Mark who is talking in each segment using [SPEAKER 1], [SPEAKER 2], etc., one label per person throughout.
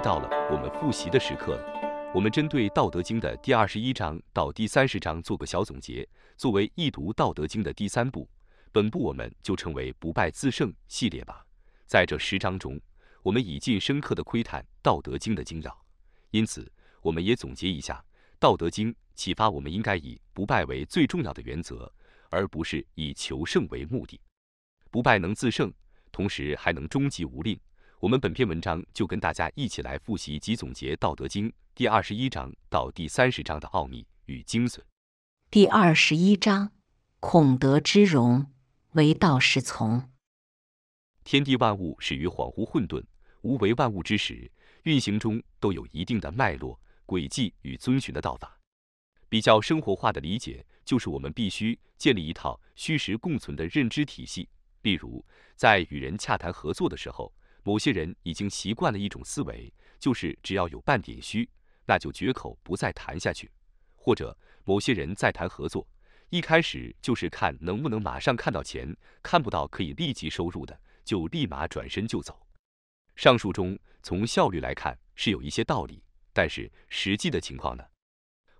[SPEAKER 1] 到了我们复习的时刻了。我们针对《道德经》的第二十一章到第三十章做个小总结，作为易读《道德经》的第三步，本部我们就称为“不败自胜”系列吧。在这十章中，我们已尽深刻的窥探《道德经》的精要，因此，我们也总结一下，《道德经》启发我们应该以不败为最重要的原则，而不是以求胜为目的。不败能自胜，同时还能终极无吝。我们本篇文章就跟大家一起来复习及总结《道德经》第二十一章到第三十章的奥秘与精髓。
[SPEAKER 2] 第二十一章：孔德之容，为道是从。
[SPEAKER 1] 天地万物始于恍惚混沌、无为万物之时，运行中都有一定的脉络、轨迹与遵循的道法。比较生活化的理解，就是我们必须建立一套虚实共存的认知体系。例如，在与人洽谈合作的时候，某些人已经习惯了一种思维，就是只要有半点虚，那就绝口不再谈下去；或者某些人在谈合作，一开始就是看能不能马上看到钱，看不到可以立即收入的，就立马转身就走。上述中从效率来看是有一些道理，但是实际的情况呢？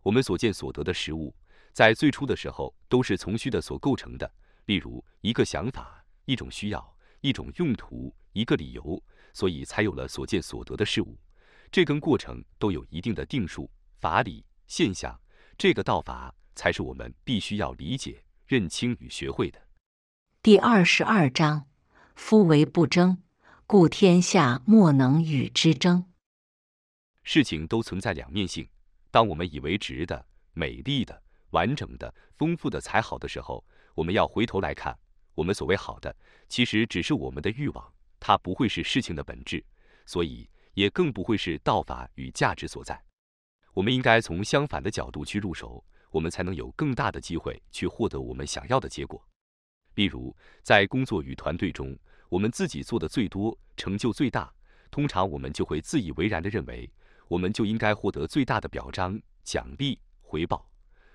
[SPEAKER 1] 我们所见所得的实物，在最初的时候都是从虚的所构成的，例如一个想法、一种需要、一种用途。一个理由，所以才有了所见所得的事物。这跟过程都有一定的定数、法理、现象。这个道法才是我们必须要理解、认清与学会的。
[SPEAKER 2] 第二十二章：夫为不争，故天下莫能与之争。
[SPEAKER 1] 事情都存在两面性。当我们以为直的、美丽的、完整的、丰富的才好的时候，我们要回头来看，我们所谓好的，其实只是我们的欲望。它不会是事情的本质，所以也更不会是道法与价值所在。我们应该从相反的角度去入手，我们才能有更大的机会去获得我们想要的结果。例如，在工作与团队中，我们自己做的最多，成就最大，通常我们就会自以为然地认为，我们就应该获得最大的表彰、奖励、回报。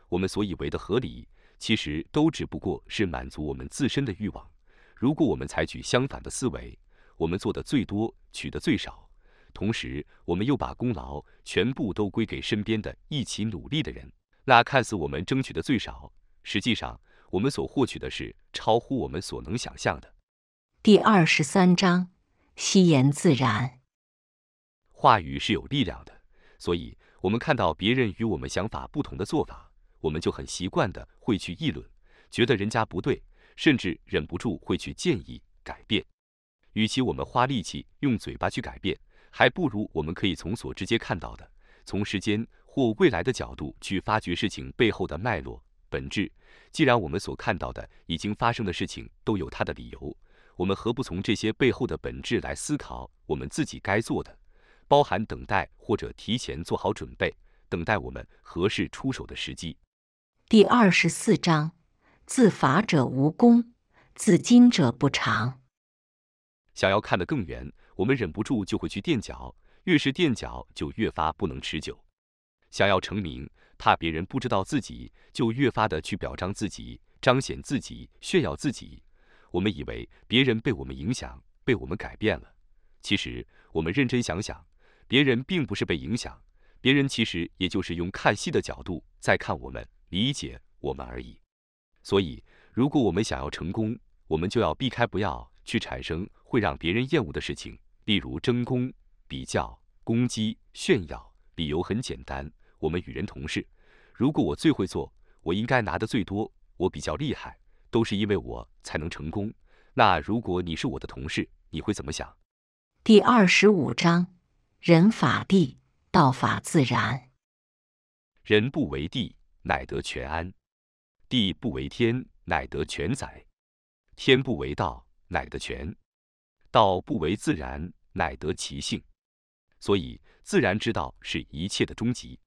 [SPEAKER 1] 我们所以为的合理，其实都只不过是满足我们自身的欲望。如果我们采取相反的思维，我们做的最多，取的最少，同时我们又把功劳全部都归给身边的一起努力的人，那看似我们争取的最少，实际上我们所获取的是超乎我们所能想象的。
[SPEAKER 2] 第二十三章：惜言自然。
[SPEAKER 1] 话语是有力量的，所以我们看到别人与我们想法不同的做法，我们就很习惯的会去议论，觉得人家不对，甚至忍不住会去建议改变。与其我们花力气用嘴巴去改变，还不如我们可以从所直接看到的，从时间或未来的角度去发掘事情背后的脉络本质。既然我们所看到的已经发生的事情都有它的理由，我们何不从这些背后的本质来思考我们自己该做的，包含等待或者提前做好准备，等待我们合适出手的时机。
[SPEAKER 2] 第二十四章：自法者无功，自矜者不长。
[SPEAKER 1] 想要看得更远，我们忍不住就会去垫脚，越是垫脚就越发不能持久。想要成名，怕别人不知道自己，就越发的去表彰自己、彰显自己、炫耀自己。我们以为别人被我们影响、被我们改变了，其实我们认真想想，别人并不是被影响，别人其实也就是用看戏的角度在看我们、理解我们而已。所以，如果我们想要成功，我们就要避开不要去产生。会让别人厌恶的事情，例如争功、比较、攻击、炫耀。理由很简单：我们与人同事，如果我最会做，我应该拿的最多，我比较厉害，都是因为我才能成功。那如果你是我的同事，你会怎么想？
[SPEAKER 2] 第二十五章：人法地，道法自然。
[SPEAKER 1] 人不为地，乃得全安；地不为天，乃得全载；天不为道，乃得全。道不为自然，乃得其性。所以，自然之道是一切的终极。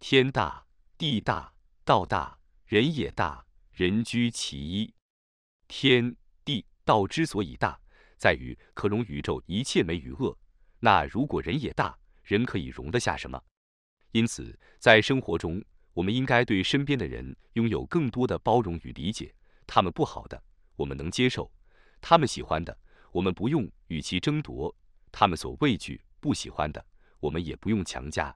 [SPEAKER 1] 天大，地大，道大，人也大，人居其一。天地道之所以大，在于可容宇宙一切美与恶。那如果人也大，人可以容得下什么？因此，在生活中，我们应该对身边的人拥有更多的包容与理解。他们不好的，我们能接受；他们喜欢的。我们不用与其争夺，他们所畏惧、不喜欢的，我们也不用强加。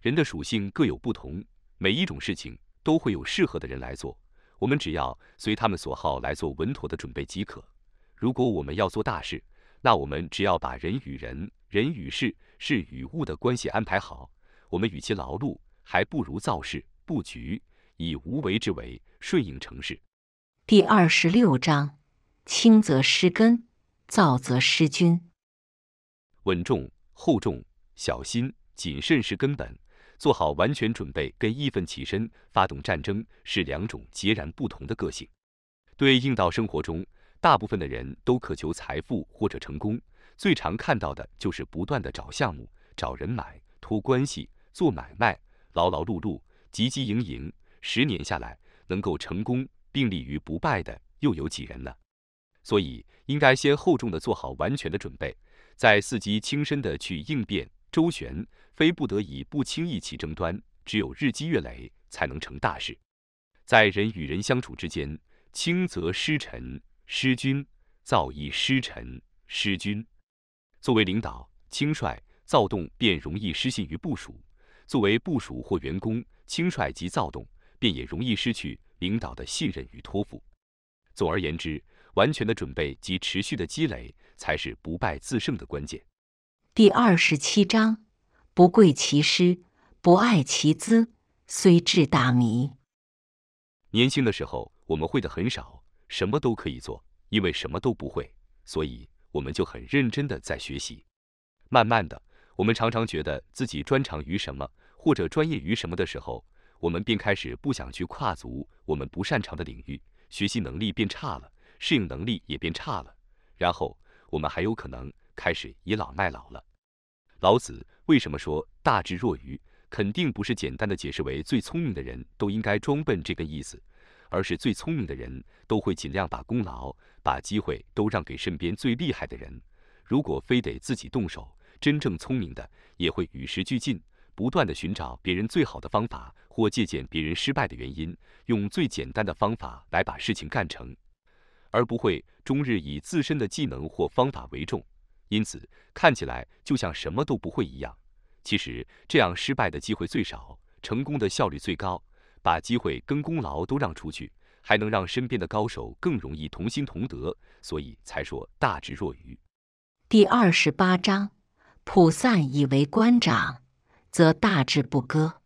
[SPEAKER 1] 人的属性各有不同，每一种事情都会有适合的人来做，我们只要随他们所好来做稳妥的准备即可。如果我们要做大事，那我们只要把人与人、人与事、事与物的关系安排好，我们与其劳碌，还不如造事布局，以无为之为，顺应成事。
[SPEAKER 2] 第二十六章：轻则失根，躁则失君。
[SPEAKER 1] 稳重、厚重、小心、谨慎是根本，做好完全准备跟义愤起身发动战争是两种截然不同的个性。对应到生活中。大部分的人都渴求财富或者成功，最常看到的就是不断的找项目、找人买、托关系、做买卖，劳劳碌碌、汲汲营营，十年下来能够成功并立于不败的又有几人呢？所以应该先厚重的做好完全的准备，再伺机轻身的去应变周旋，非不得已不轻易起争端，只有日积月累才能成大事。在人与人相处之间，轻则失臣。失君，躁易失臣；失君，作为领导，轻率躁动便容易失信于部署；作为部署或员工，轻率及躁动便也容易失去领导的信任与托付。总而言之，完全的准备及持续的积累，才是不败自胜的关键。
[SPEAKER 2] 第二十七章：不贵其师，不爱其资，虽智大迷。
[SPEAKER 1] 年轻的时候，我们会的很少。什么都可以做，因为什么都不会，所以我们就很认真的在学习。慢慢的，我们常常觉得自己专长于什么或者专业于什么的时候，我们便开始不想去跨足我们不擅长的领域，学习能力变差了，适应能力也变差了，然后我们还有可能开始倚老卖老了。老子为什么说大智若愚？肯定不是简单的解释为最聪明的人都应该装笨这个意思。而是最聪明的人都会尽量把功劳、把机会都让给身边最厉害的人。如果非得自己动手，真正聪明的也会与时俱进，不断的寻找别人最好的方法，或借鉴别人失败的原因，用最简单的方法来把事情干成，而不会终日以自身的技能或方法为重。因此，看起来就像什么都不会一样。其实这样失败的机会最少，成功的效率最高。把机会跟功劳都让出去，还能让身边的高手更容易同心同德，所以才说大智若愚。
[SPEAKER 2] 第二十八章：普散以为官长，则大智不割。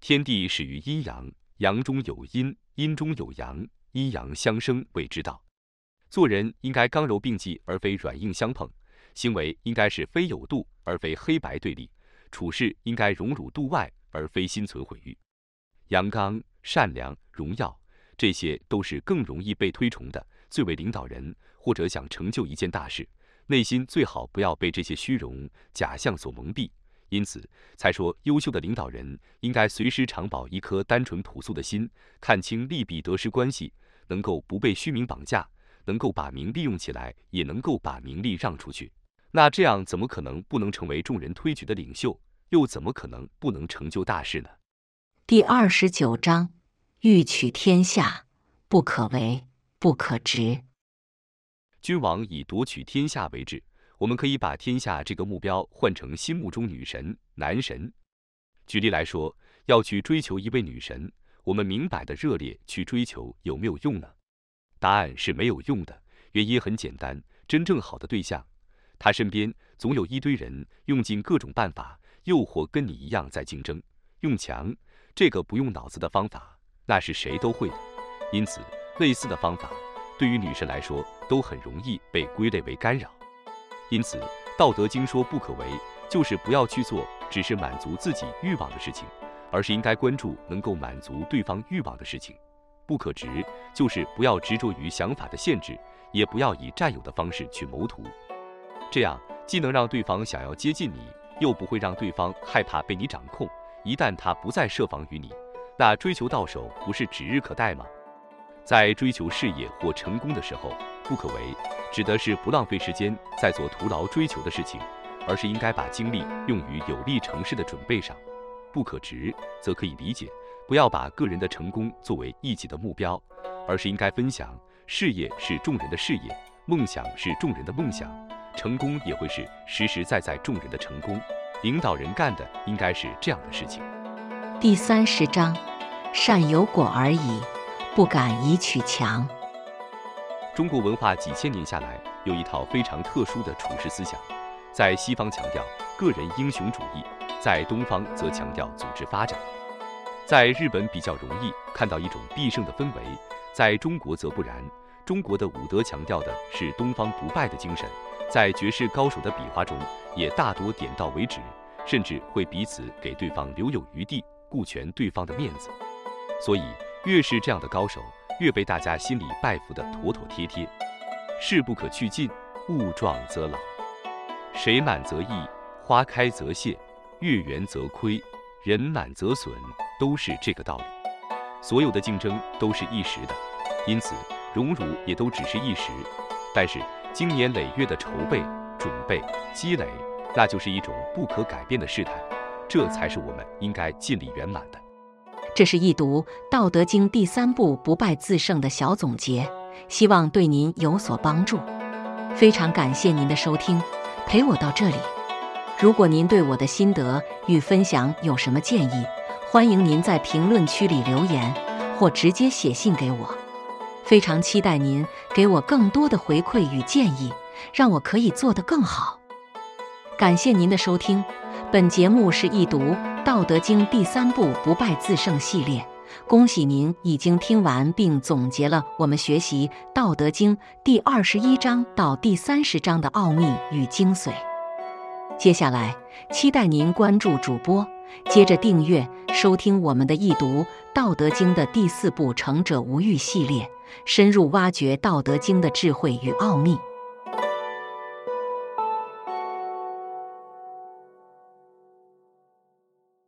[SPEAKER 1] 天地始于阴阳，阳中有阴，阴中有阳，阴阳相生谓之道。做人应该刚柔并济，而非软硬相碰；行为应该是非有度，而非黑白对立；处事应该荣辱度外，而非心存毁誉。阳刚、善良、荣耀，这些都是更容易被推崇的。最为领导人或者想成就一件大事，内心最好不要被这些虚荣假象所蒙蔽。因此，才说优秀的领导人应该随时常保一颗单纯朴素的心，看清利弊得失关系，能够不被虚名绑架，能够把名利用起来，也能够把名利让出去。那这样怎么可能不能成为众人推举的领袖？又怎么可能不能成就大事呢？
[SPEAKER 2] 第二十九章：欲取天下，不可为，不可执。
[SPEAKER 1] 君王以夺取天下为志，我们可以把天下这个目标换成心目中女神、男神。举例来说，要去追求一位女神，我们明摆的热烈去追求，有没有用呢？答案是没有用的。原因很简单，真正好的对象，他身边总有一堆人用尽各种办法诱惑，跟你一样在竞争，用强。这个不用脑子的方法，那是谁都会的。因此，类似的方法对于女生来说都很容易被归类为干扰。因此，《道德经》说不可为，就是不要去做只是满足自己欲望的事情，而是应该关注能够满足对方欲望的事情。不可执，就是不要执着于想法的限制，也不要以占有的方式去谋图。这样既能让对方想要接近你，又不会让对方害怕被你掌控。一旦他不再设防于你，那追求到手不是指日可待吗？在追求事业或成功的时候，不可为，指的是不浪费时间在做徒劳追求的事情，而是应该把精力用于有利成事的准备上。不可直，则可以理解，不要把个人的成功作为一己的目标，而是应该分享。事业是众人的事业，梦想是众人的梦想，成功也会是实实在在众人的成功。领导人干的应该是这样的事情。
[SPEAKER 2] 第三十章，善有果而已，不敢以取强。
[SPEAKER 1] 中国文化几千年下来，有一套非常特殊的处世思想，在西方强调个人英雄主义，在东方则强调组织发展。在日本比较容易看到一种必胜的氛围，在中国则不然。中国的武德强调的是东方不败的精神，在绝世高手的比划中，也大多点到为止，甚至会彼此给对方留有余地，顾全对方的面子。所以，越是这样的高手，越被大家心里拜服得妥妥帖帖。事不可去尽，物壮则老。水满则溢，花开则谢，月圆则亏，人满则损，都是这个道理。所有的竞争都是一时的，因此。荣辱也都只是一时，但是经年累月的筹备、准备、积累，那就是一种不可改变的事态，这才是我们应该尽力圆满的。
[SPEAKER 2] 这是一读《道德经》第三部“不败自胜”的小总结，希望对您有所帮助。非常感谢您的收听，陪我到这里。如果您对我的心得与分享有什么建议，欢迎您在评论区里留言，或直接写信给我。非常期待您给我更多的回馈与建议，让我可以做得更好。感谢您的收听，本节目是一读《道德经》第三部“不败自胜”系列。恭喜您已经听完并总结了我们学习《道德经》第二十一章到第三十章的奥秘与精髓。接下来，期待您关注主播。接着订阅收听我们的易读《道德经》的第四部“成者无欲”系列，深入挖掘《道德经》的智慧与奥秘。